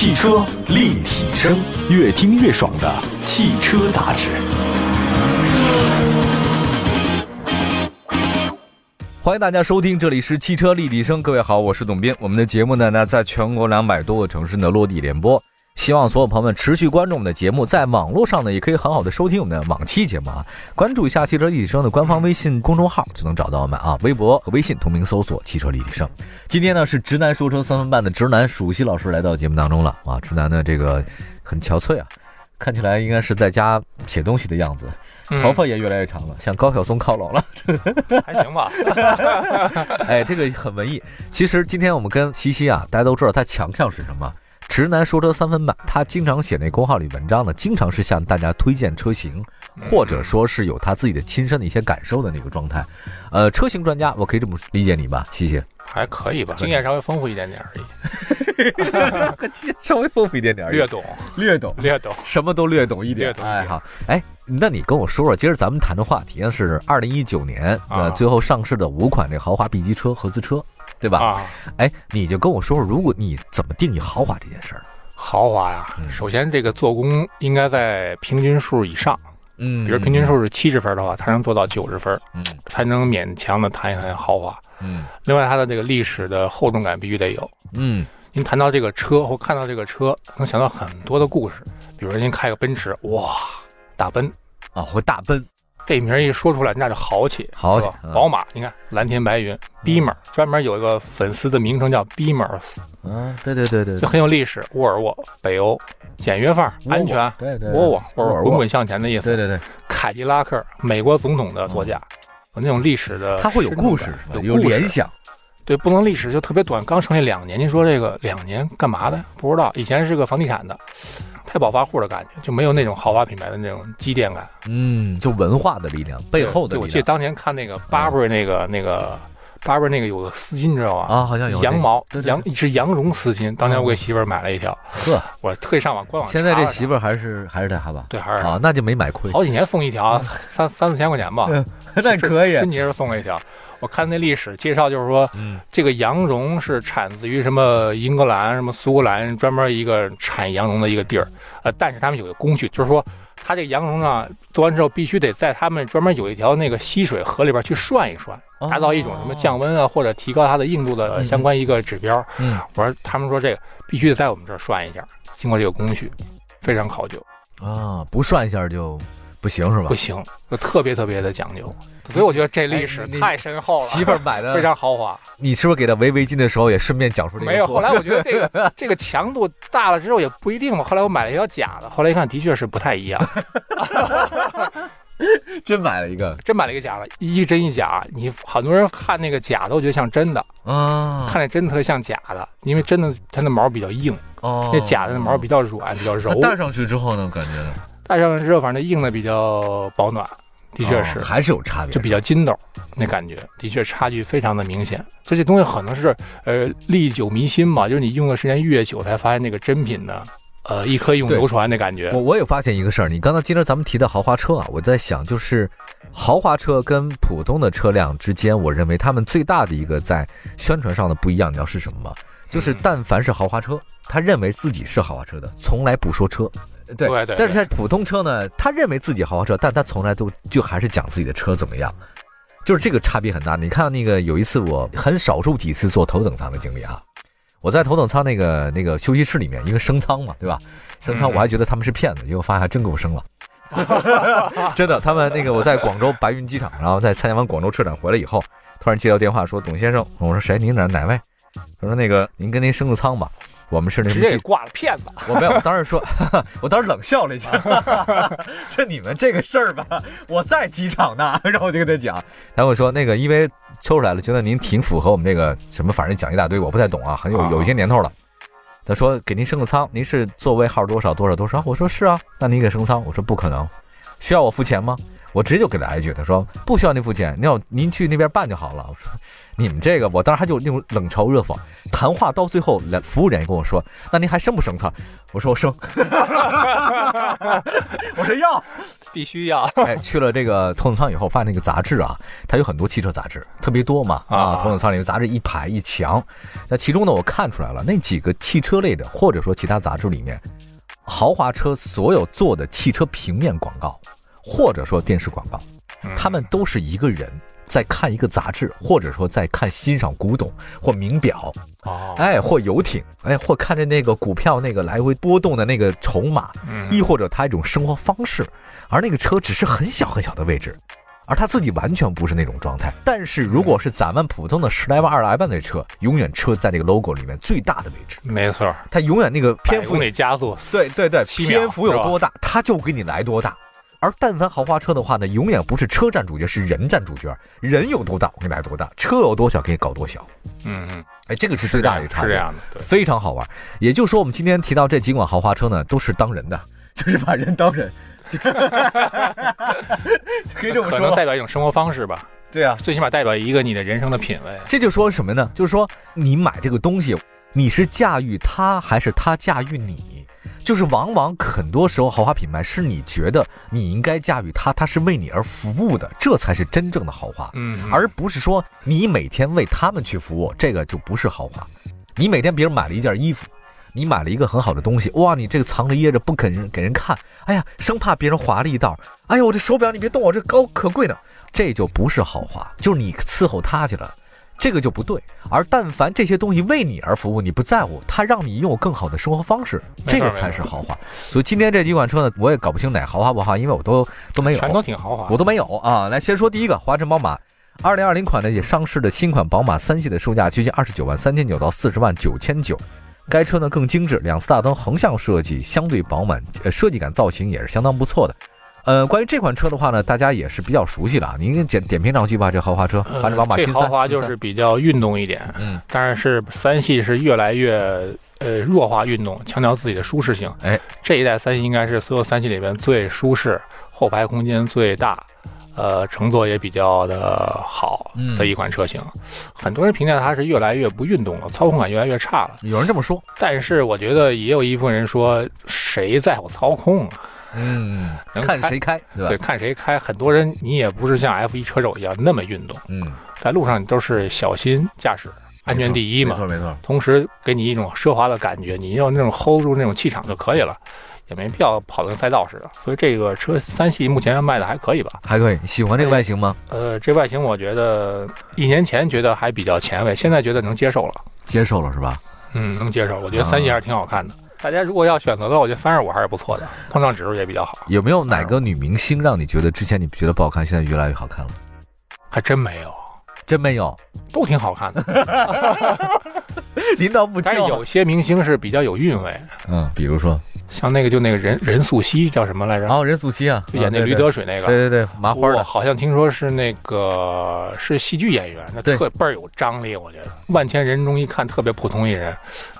汽车立体声，越听越爽的汽车杂志。欢迎大家收听，这里是汽车立体声。各位好，我是董斌。我们的节目呢，那在全国两百多个城市的落地联播。希望所有朋友们持续关注我们的节目，在网络上呢也可以很好的收听我们的往期节目啊。关注一下汽车立体声的官方微信公众号就能找到我们啊，微博和微信同名搜索“汽车立体声”。今天呢是直男说车三分半的直男蜀西老师来到节目当中了啊，直男的这个很憔悴啊，看起来应该是在家写东西的样子，头发也越来越长了，向高晓松靠拢了。还行吧，哎，这个很文艺。其实今天我们跟西西啊，大家都知道他强项是什么。直男说车三分半，他经常写那公号里文章呢，经常是向大家推荐车型，或者说是有他自己的亲身的一些感受的那个状态。呃，车型专家，我可以这么理解你吧，谢谢？还可以吧，经验稍微丰富一点点而已，稍微丰富一点点而已，略懂，略懂，略懂，什么都略懂一点。哎，好，哎，那你跟我说说，今儿咱们谈的话题呢是二零一九年呃最后上市的五款这豪华 B 级车合资车。对吧？啊，哎，你就跟我说说，如果你怎么定义豪华这件事儿？豪华呀，首先这个做工应该在平均数以上，嗯，比如平均数是七十分的话，它能做到九十分，嗯，才能勉强的谈一谈豪华，嗯。另外，它的这个历史的厚重感必须得有，嗯。您谈到这个车或看到这个车，能想到很多的故事，比如说您开个奔驰，哇，大奔啊，或大奔。这名一说出来，那就豪气，豪气。宝马，你看蓝天白云，Beamer 专门有一个粉丝的名称叫 Beamers，嗯，对对对对，就很有历史。沃尔沃，北欧，简约范儿，安全，对对，沃沃，沃尔滚滚向前的意思。对对对，凯迪拉克，美国总统的座驾，有那种历史的，它会有故事，有联想。对，不能历史就特别短，刚成立两年。您说这个两年干嘛的？不知道，以前是个房地产的。太暴发户的感觉，就没有那种豪华品牌的那种积淀感。嗯，就文化的力量背后的。我记得当年看那个 Burberry 那个那个 Burberry 那个有个丝巾，你知道吗？啊，好像有羊毛羊是羊绒丝巾。当年我给媳妇儿买了一条，呵，我特意上网官网。现在这媳妇儿还是还是在哈吧？对，还是啊，那就没买亏。好几年送一条，三三四千块钱吧。那可以。春节时候送了一条。我看那历史介绍，就是说，嗯，这个羊绒是产自于什么英格兰、什么苏格兰，专门一个产羊绒的一个地儿。呃，但是他们有个工序，就是说，它这个羊绒呢，做完之后必须得在他们专门有一条那个溪水河里边去涮一涮，达到一种什么降温啊，或者提高它的硬度的相关一个指标。嗯，我说他们说这个必须得在我们这儿涮一下，经过这个工序，非常考究。啊，不涮一下就。不行是吧？不行，就特别特别的讲究，所以我觉得这历史太深厚了。媳妇儿买的非常豪华，你是不是给她围围巾的时候也顺便讲出这个？没有，后来我觉得这个这个强度大了之后也不一定嘛。后来我买了一条假的，后来一看的确是不太一样。真买了一个，真买了一个假的，一真一假。你很多人看那个假的，我觉得像真的啊，看那真的特别像假的，因为真的它的毛比较硬，哦，那假的毛比较软，比较柔。戴上去之后呢，感觉呢？戴上之后，反正硬的比较保暖，的确是，还是有差别，就比较筋斗，那感觉的确差距非常的明显。这些东西可能是呃历久弥新吧，就是你用的时间越久，才发现那个真品呢，呃一颗永流传的感觉。我我也发现一个事儿，你刚才今天咱们提的豪华车啊，我在想，就是豪华车跟普通的车辆之间，我认为他们最大的一个在宣传上的不一样，你知道是什么吗？就是但凡是豪华车，他认为自己是豪华车的，从来不说车。对，但是像普通车呢，他认为自己豪华车，但他从来都就还是讲自己的车怎么样，就是这个差别很大。你看那个有一次，我很少数几次坐头等舱的经历啊，我在头等舱那个那个休息室里面，因为升舱嘛，对吧？升舱我还觉得他们是骗子，结果发现还真给我升了，真的。他们那个我在广州白云机场，然后在参加完广州车展回来以后，突然接到电话说：“董先生，我说谁？您哪哪位？他说那个您跟您升个舱吧。”我们是那直接挂了骗子，我没有，我当时说，我当时冷笑了一下，就你们这个事儿吧，我在机场呢，然后我就跟他讲，他跟我说那个因为抽出来了，觉得您挺符合我们这个什么，反正讲一大堆，我不太懂啊，很有有一些年头了。他说给您升个舱，您是座位号多少多少多少？我说是啊，那您给升舱？我说不可能，需要我付钱吗？我直接就给来一句，他说不需要您付钱，您要您去那边办就好了。我说你们这个，我当时他就那种冷嘲热讽。谈话到最后，来服务人员跟我说，那您还生不生菜？我说我生。我说要。必须要。哎，去了这个头等舱以后，发现那个杂志啊，它有很多汽车杂志，特别多嘛啊。头等舱里面杂志一排一墙，那其中呢，我看出来了，那几个汽车类的，或者说其他杂志里面，豪华车所有做的汽车平面广告，或者说电视广告，他们都是一个人。在看一个杂志，或者说在看欣赏古董或名表，哦，哎，或游艇，哎，或看着那个股票那个来回波动的那个筹码，嗯，亦或者他一种生活方式，而那个车只是很小很小的位置，而他自己完全不是那种状态。但是如果是咱们普通的十来万、二十来万的车，永远车在这个 logo 里面最大的位置，没错，它永远那个篇幅得加速，对对对，篇幅有多大，它就给你来多大。而但凡豪华车的话呢，永远不是车占主角，是人占主角。人有多大，我给你来多大；车有多小，给你搞多小。嗯嗯，哎，这个是最大的一个差别，是这样的，非常好玩。也就是说，我们今天提到这几款豪华车呢，都是当人的，就是把人当人，可以这么说，可能代表一种生活方式吧。对啊，最起码代表一个你的人生的品味。这就说什么呢？就是说，你买这个东西，你是驾驭它，还是它驾驭你？就是往往很多时候，豪华品牌是你觉得你应该驾驭它，它是为你而服务的，这才是真正的豪华，嗯，而不是说你每天为他们去服务，这个就不是豪华。你每天别人买了一件衣服，你买了一个很好的东西，哇，你这个藏着掖着不肯给人看，哎呀，生怕别人划了一道，哎呦，我这手表你别动，我这高可贵呢，这就不是豪华，就是你伺候他去了。这个就不对，而但凡这些东西为你而服务，你不在乎，它让你拥有更好的生活方式，这个才是豪华。所以今天这几款车呢，我也搞不清哪豪华不豪华，因为我都都没有，全都挺豪华，我都没有啊。来，先说第一个，华晨宝马，二零二零款呢也上市的新款宝马三系的售价接近二十九万三千九到四十万九千九，该车呢更精致，两次大灯横向设计相对饱满，呃，设计感造型也是相当不错的。呃，关于这款车的话呢，大家也是比较熟悉的。您点点评两句吧，这豪华车，还是宝马新豪华就是比较运动一点，嗯，但是三系是越来越呃弱化运动，强调自己的舒适性。哎，这一代三系应该是所有三系里边最舒适、后排空间最大，呃，乘坐也比较的好的一款车型。很多人评价它是越来越不运动了，操控感越来越差了。有人这么说，但是我觉得也有一部分人说，谁在乎操控啊？嗯，看谁开，对吧？对，看谁开。很多人，你也不是像 F 一车手一样那么运动。嗯，在路上你都是小心驾驶，安全第一嘛。没错没错。同时给你一种奢华的感觉，你要那种 hold 住那种气场就可以了，也没必要跑跟赛道似的。所以这个车三系目前卖的还可以吧？还可以。喜欢这个外形吗？呃，这外形我觉得一年前觉得还比较前卫，现在觉得能接受了。接受了是吧？嗯，能接受。我觉得三系还是挺好看的。大家如果要选择的话，我觉得三十五还是不错的，碰撞指数也比较好。有没有哪个女明星让你觉得之前你觉得不好看，现在越来越好看了？还真没有，真没有，都挺好看的。领导不但是有些明星是比较有韵味。嗯，比如说。像那个就那个任任素汐叫什么来着？哦，任素汐啊，就演那驴得水那个。对对对，麻花的。好像听说是那个是戏剧演员，那特倍儿有张力，我觉得万千人中一看特别普通一人，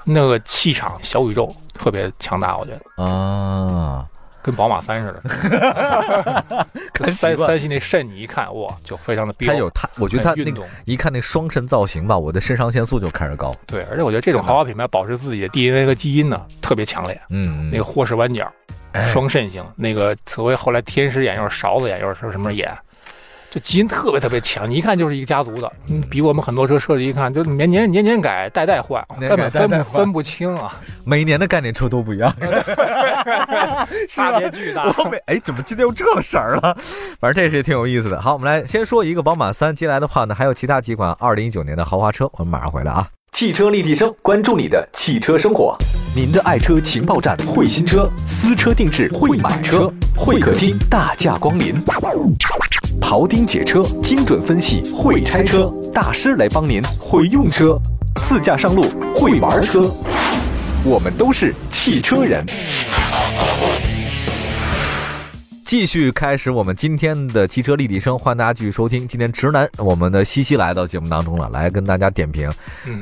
那个气场小宇宙特别强大，我觉得。啊。跟宝马三似的，三三系那肾你一看哇，就非常的彪。它有它，我觉得它那个一看那双肾造型吧，我的肾上腺素就开始高。对，而且我觉得这种豪华品牌保持自己的 DNA 和基因呢，特别强烈。嗯，那个霍氏弯角，双肾型，那个所谓后来天使眼又是勺子眼又是什么眼。这基因特别特别强，你一看就是一个家族的，嗯，比我们很多车设计一看就年年年年改，代代换，根本分分不清啊。每年的概念车都不一样，差别巨大。后面哎，怎么今天又这色儿了？反正这是也挺有意思的。好，我们来先说一个宝马三，接下来的话呢，还有其他几款二零一九年的豪华车，我们马上回来啊。汽车立体声，关注你的汽车生活，您的爱车情报站，会新车，私车定制，会买车，会客厅大驾光临。庖丁解车，精准分析；会拆车大师来帮您；会用车，自驾上路；会玩车，我们都是汽车人。继续开始我们今天的汽车立体声，欢迎大家继续收听。今天直男，我们的西西来到节目当中了，来跟大家点评。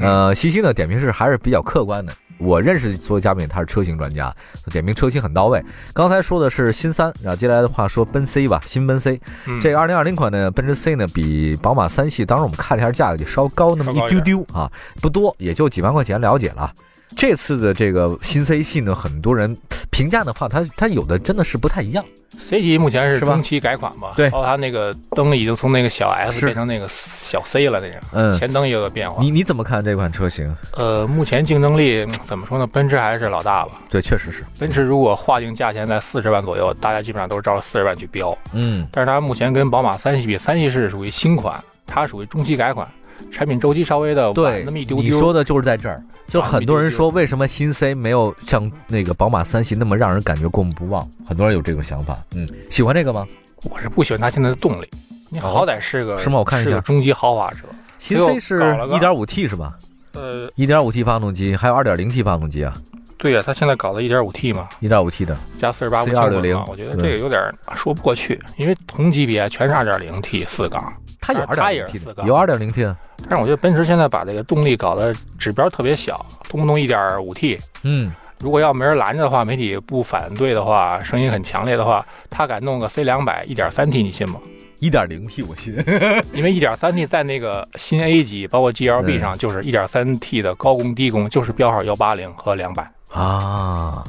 呃，西西呢点评是还是比较客观的。我认识所有嘉宾，他是车型专家，点评车型很到位。刚才说的是新三，然后接下来的话说奔 C 吧，新奔 C。嗯这个二零二零款的，奔驰 C 呢比宝马三系，当时我们看了一下价格，就稍高那么一丢丢啊，不多，也就几万块钱了解了。这次的这个新 C 系呢，很多人评价的话，它它有的真的是不太一样。C 级目前是中期改款吧？对包括它那个灯已经从那个小 S 变成那个小 C 了，那个嗯，前灯也有个变化。你你怎么看这款车型？呃，目前竞争力嗯怎么说呢？奔驰还是老大吧。对，确实是，奔驰如果划定价钱在四十万左右，大家基本上都是照着四十万去标。嗯，但是它目前跟宝马三系比，三系是属于新款，它属于中期改款，产品周期稍微的晚对，那么一丢丢。你说的就是在这儿，就很多人说为什么新 C 没有像那个宝马三系那么让人感觉过目不忘，很多人有这种想法。嗯，喜欢这个吗？我是不喜欢它现在的动力，你好歹是个、哦是吗我看一下中级豪华车。新 C 是搞了个 1.5T 是吧呃，一点五 T 发动机，还有二点零 T 发动机啊对呀、它现在搞的 1.5T 嘛，一点五 T 的。加四十八 C260 无轻混嘛，我觉得这个有点说不过去，因为同级别全是二点零 T 四缸，它有它也 2.0T 是四缸有二点零 T 的。但是我觉得奔驰现在把这个动力搞得指标特别小，动不动一点五 T。嗯，如果要没人拦着的话，媒体不反对的话，声音很强烈的话，他敢弄个 C 两百一点三 T，你信吗？一点零 T 我信。因为一点三 T 在那个新 A 级，包括 GLB 嗯上，就是一点三 T 的高功低功，就是标号幺八零和两百。啊，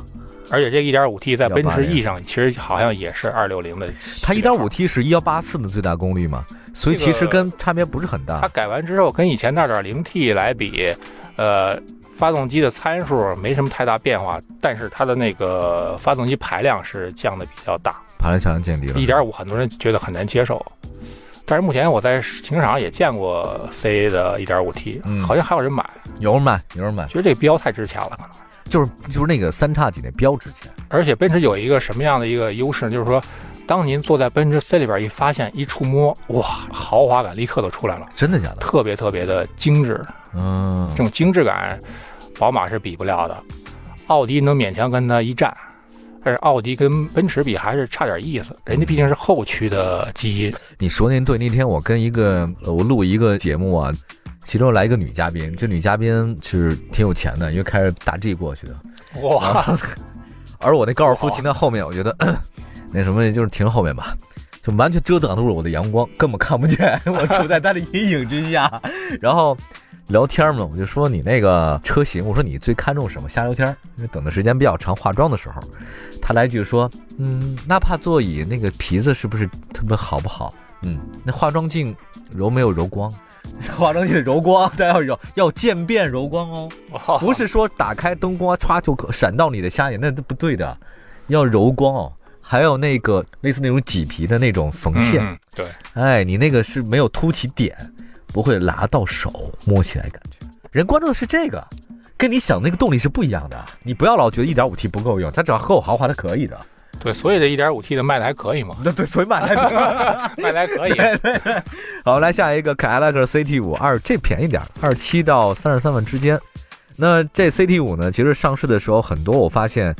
而且这一点五 T 在奔驰 E 上，其实好像也是二六零的。它一点五 T 是1184的最大功率嘛，所以其实跟差别不是很大。它改完之后，跟以前的 2.0T 来比，呃，发动机的参数没什么太大变化，但是它的那个发动机排量是降的比较大。排量强降低了。一点五很多人觉得很难接受，但是目前我在停车场也见过 C 的 1.5T，、嗯好像还有人买，有人买，有人买，觉得这个标太值钱了，可能。就是就是那个三叉戟那标值钱。而且奔驰有一个什么样的一个优势呢？就是说，当您坐在奔驰 C 里边一发现一触摸，哇，豪华感立刻就出来了，真的假的？特别特别的精致。嗯这，种精致感，宝马是比不了的，奥迪能勉强跟它一战，但是奥迪跟奔驰比还是差点意思，人家毕竟是后驱的基因。你说那对，那天我跟一个呃我录一个节目啊，其中来一个女嘉宾，这女嘉宾是挺有钱的，因为开着大 G 过去的，哇，而我那高尔夫停在后面，我觉得那什么就是停后面吧。就完全遮挡住了我的阳光，根本看不见，我处在它的阴影之下。然后聊天嘛，我就说你那个车型，我说你最看重什么？瞎聊天，因为等的时间比较长，化妆的时候，他来句说，嗯，纳帕座椅那个皮子是不是特别好不好？嗯，那化妆镜柔没有柔光？化妆镜柔光，但要柔要渐变柔光哦，不是说打开灯光歘就可闪到你的瞎眼，那都不对的，要柔光哦。还有那个类似那种麂皮的那种缝线，嗯，对，哎，你那个是没有凸起点，不会拉到手，摸起来感觉。人关注的是这个，跟你想的那个动力是不一样的。你不要老觉得一点五 T 不够用，它只要够豪华，的可以的。对，所以这一点五 T 的卖的还可以嘛，那对，所以买来卖的还可以。好，来下一个凯迪拉克 CT 五二，这便宜点，二七到三十三万之间。那这 CT 五呢，其实上市的时候很多，我发现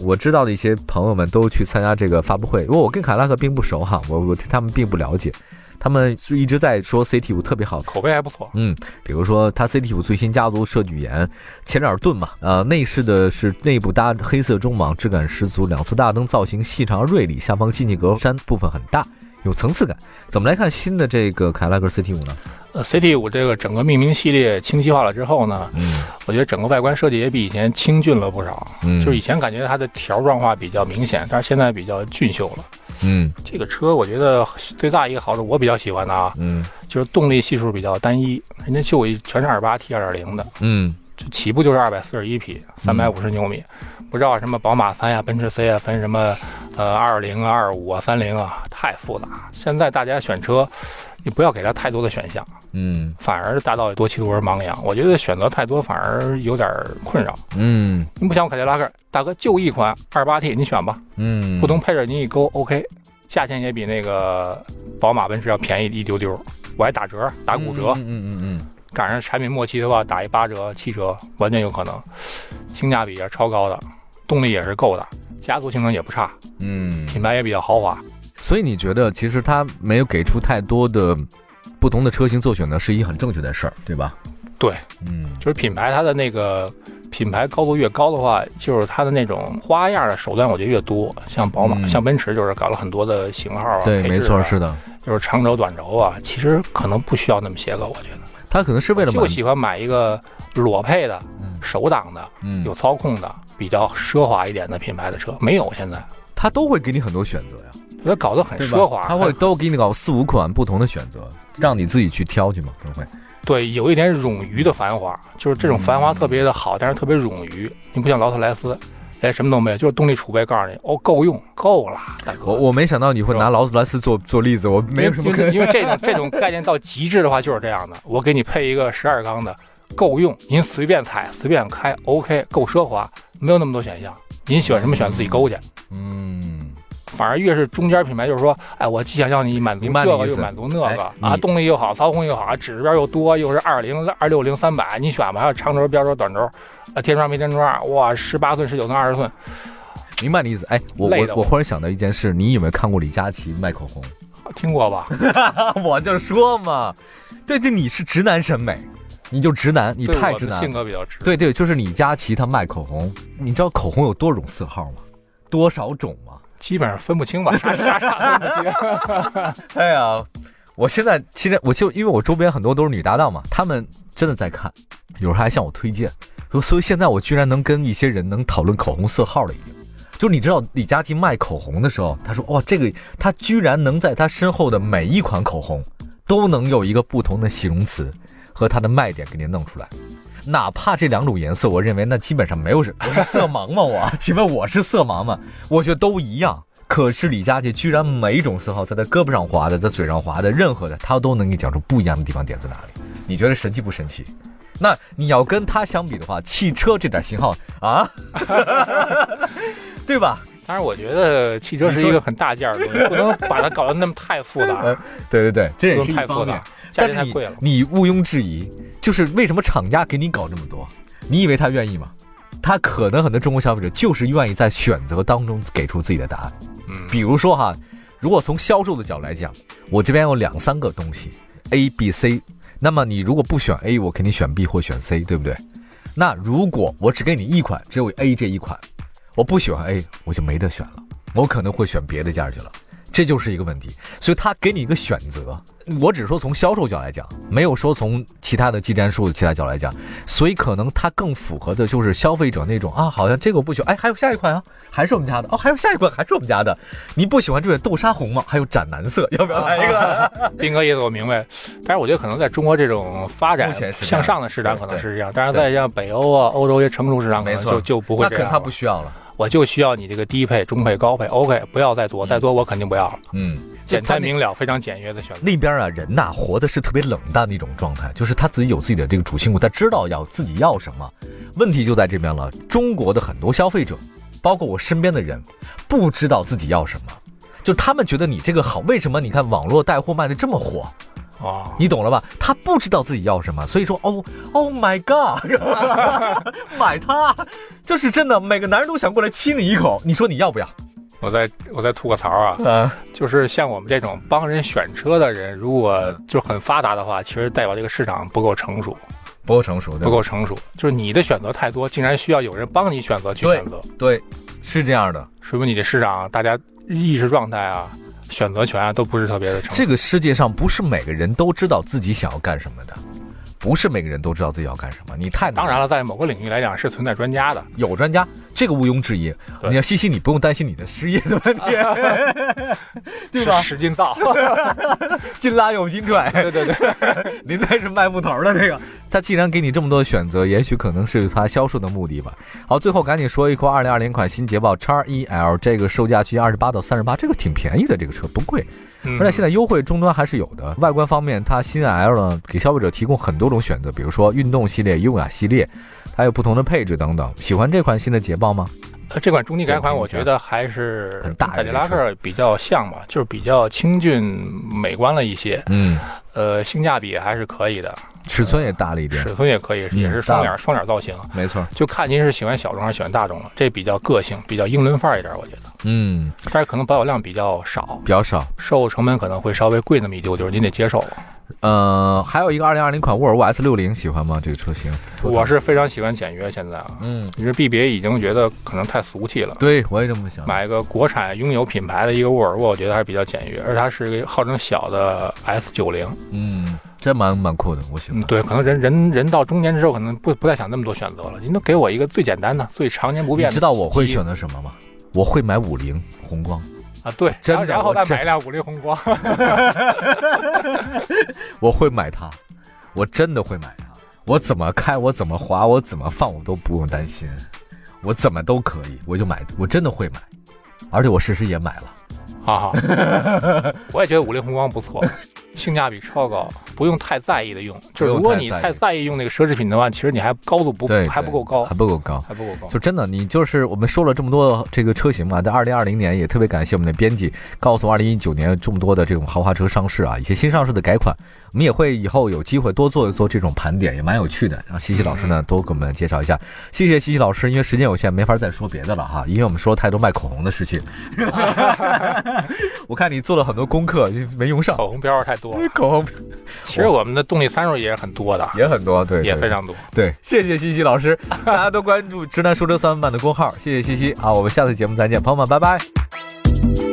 我知道的一些朋友们都去参加这个发布会，因为我跟凯拉克并不熟哈，我我对他们并不了解，他们是一直在说 CT 五特别好，口碑还不错，嗯，比如说它 CT 五最新家族设计语言，前脸盾嘛，呃，内饰的是内部搭黑色中网，质感十足，两侧大灯造型细长锐利，下方进气格栅部分很大，有层次感。怎么来看新的这个凯迪拉克 CT 五呢？呃，CT 五这个整个命名系列清晰化了之后呢，嗯我觉得整个外观设计也比以前清俊了不少。嗯，就是以前感觉它的条状化比较明显，但是现在比较俊秀了。嗯这个车我觉得最大一个好处，我比较喜欢的啊，嗯就是动力系数比较单一，人家就一全是 2.8T、2.0的，嗯就起步就是241匹，350牛米。不知道什么宝马三呀、奔驰 C 啊，分什么呃二零啊、二五啊、三零啊，太复杂。现在大家选车，你不要给他太多的选项，嗯。反而大道多歧途而盲羊。我觉得选择太多反而有点困扰。嗯。你不像凯迪拉克，大哥就一款 28T，你选吧。嗯，不同配置你一勾 OK，价钱也比那个宝马、奔驰要便宜一丢丢，我还打折打骨折，嗯嗯嗯。赶上产品末期的话打一八折、七折，完全有可能，性价比也是超高的，动力也是够的，加速性能也不差，嗯嗯，品牌也比较豪华。所以你觉得其实它没有给出太多的不同的车型做选择，是一很正确的事儿，对吧？对，嗯就是品牌它的那个品牌高度越高的话，就是它的那种花样的手段，我觉得越多。像宝马、嗯像奔驰，就是搞了很多的型号啊，对，没错，啊是的，就是长轴、短轴啊，其实可能不需要那么些个，我觉得。他可能是为了满就喜欢买一个裸配的、嗯手挡的、嗯有操控的、比较奢华一点的品牌的车，没有现在，他都会给你很多选择呀，它搞得很奢华。他会都给你搞四五款不同的选择，让你自己去挑去嘛，可能会。对有一点冗余的繁华，就是这种繁华特别的好，但是特别冗余。你不像劳斯莱斯，哎，什么都没有，就是动力储备告诉你，哦，够用，够了，大哥。我我没想到你会拿劳斯莱斯做做例子，我没有什么因为这种 这种概念到极致的话就是这样的，我给你配一个十二缸的，够用，您随便踩随便开，OK，够奢华，没有那么多选项，您喜欢什么选自己勾去。嗯，反而越是中间品牌，就是说，哎，我既想要你满足这个，又满足那哎个啊，动力又好，操控又好，指标又多，又是二零、二六零、三百，你选吧。还有长轴、标轴、短轴，啊，天窗没天窗，哇，十八寸、十九寸、二十寸，明白你意思。哎，我我我我忽然想到一件事，你有没有看过李佳琦卖口红？听过吧？我就说嘛，对对，你是直男审美，你就直男，你太直男了性。格比较直。对对，就是李佳琦他卖口红，你知道口红有多种色号吗？多少种吗？基本上分不清吧，啥啥啥分不清。哎呀，我现在其实我就因为我周边很多都是女搭档嘛，她们真的在看，有时候还向我推荐，所以现在我居然能跟一些人能讨论口红色号了，已经。就你知道李佳琦卖口红的时候，他说哇，这个他居然能在他身后的每一款口红都能有一个不同的形容词和它的卖点给您弄出来。哪怕这两种颜色，我认为那基本上没有什么。我是色盲吗？我？请问我是色盲吗？我觉得都一样。可是李佳琦居然每一种色号，在他胳膊上划的，在嘴上划的，任何的他都能给你讲出不一样的地方点在哪里。你觉得神奇不神奇？那你要跟他相比的话，汽车这点型号啊，对吧？当然，我觉得汽车是一个很大件儿的东西，不能把它搞得那么太复杂，对对对，这也是一方面能太复杂。，价但是你钱太贵了。你毋庸置疑，就是为什么厂家给你搞这么多？你以为他愿意吗？他可能很多中国消费者就是愿意在选择当中给出自己的答案。嗯，比如说哈，如果从销售的角度来讲，我这边有两三个东西，A、B、C，那么你如果不选 A，我肯定选 B 或选 C，对不对？那如果我只给你一款，只有 A 这一款，我不喜欢 A，我就没得选了，我可能会选别的价去了。这就是一个问题，所以他给你一个选择。我只说从销售角来讲，没有说从其他的技战术其他角来讲，所以可能它更符合的就是消费者那种啊，好像这个我不喜欢，哎，还有下一款啊，还是我们家的哦，还有下一款还是我们家的。你不喜欢这个豆沙红吗？还有斩蓝色，要不要来一个？斌哥意思我明白，但是我觉得可能在中国这种发展向上的市场可能是这样，但是在像北欧啊、欧洲一些成熟市场，没错就就不会那可能他。不需要了。我就需要你这个低配、中配、高配，OK，不要再多，再多我肯定不要了。嗯，简单明了，非常简约的选择。那边啊，人呐、活的是特别冷淡的一种状态，就是他自己有自己的这个主心骨，他知道要自己要什么。问题就在这边了，中国的很多消费者，包括我身边的人，不知道自己要什么，就他们觉得你这个好，为什么你看网络带货卖的这么火？哦，你懂了吧？他不知道自己要什么，所以说，哦，Oh my God，买它，就是真的，每个男人都想过来亲你一口，你说你要不要？我再我再吐个槽啊，嗯，就是像我们这种帮人选车的人，如果就很发达的话，其实代表这个市场不够成熟，不够成熟，不够成熟。就是你的选择太多，竟然需要有人帮你选择去选择，对，是这样的。说明你的市场大家意识状态啊、选择权啊都不是特别的成。这个世界上不是每个人都知道自己想要干什么的，不是每个人都知道自己要干什么。你太当然了，在某个领域来讲是存在专家的，有专家，这个毋庸置疑。你要西西，你不用担心你的失业的问题，对吧？使劲造。劲拉又金拽，对对对，您那是卖木头的那个。他既然给你这么多选择，也许可能是他销售的目的吧。好，最后赶紧说一说二零二零款新捷豹 XEL，这个售价区间二十八到三十八，这个挺便宜的，这个车不贵。嗯而且现在优惠终端还是有的。外观方面，它新 L 呢给消费者提供很多种选择，比如说运动系列、优雅系列，还有不同的配置等等。喜欢这款新的捷豹吗？呃这款中低改款，我觉得还是很大的凯迪拉克比较像吧，就是比较清俊美观了一些，嗯，呃，性价比还是可以的，尺寸也大了一点，尺寸也可以，嗯也是双脸双脸造型，没错。就看您是喜欢小众还是喜欢大众了，这比较个性，比较英伦范儿一点，我觉得，嗯，但是可能保有量比较少，比较少。售后成本可能会稍微贵那么一丢丢，您得接受。呃，还有一个二零二零款沃尔沃 S 六零，喜欢吗？这个车型？我是非常喜欢简约，现在啊，嗯，你这 BBA 已经觉得可能太俗气了。对我也这么想。买一个国产拥有品牌的一个沃尔沃，我觉得还是比较简约，而它是一个号称小的 S 九零。嗯，这蛮蛮酷的，我喜欢。嗯，对，可能人人人到中年之后，可能不不再想那么多选择了。您都给我一个最简单的、最常年不变的。你知道我会选择什么吗？我会买五菱宏光。啊，对，真的然后再买一辆五菱宏光。我会买它，我真的会买它。我怎么开，我怎么滑，我怎么放，我都不用担心，我怎么都可以，我就买，我真的会买，而且我事实时也买了。好好，我也觉得五菱宏光不错，性价比超高，不用太在意的用。就是如果你太在意用那个奢侈品的话，其实你还高度不对，还不够高还，不够高。还不够高。就真的，你就是我们说了这么多这个车型嘛，在二零二零年也特别感谢我们的编辑告诉我，二零一九年这么多的这种豪华车上市啊，一些新上市的改款，我们也会以后有机会多做一做这种盘点，也蛮有趣的。让西西老师呢多给我们介绍一下。谢谢西西老师，因为时间有限，没法再说别的了哈，因为我们说了太多卖口红的事情。我看你做了很多功课，就没用上。口红标太多了，口红 其实我们的动力参数也是很多的，也很多，对，对也非常多。对，谢谢西西老师，大家都关注“直男说车三分半”的公号，谢谢西西啊，我们下次节目再见，朋友们，拜拜。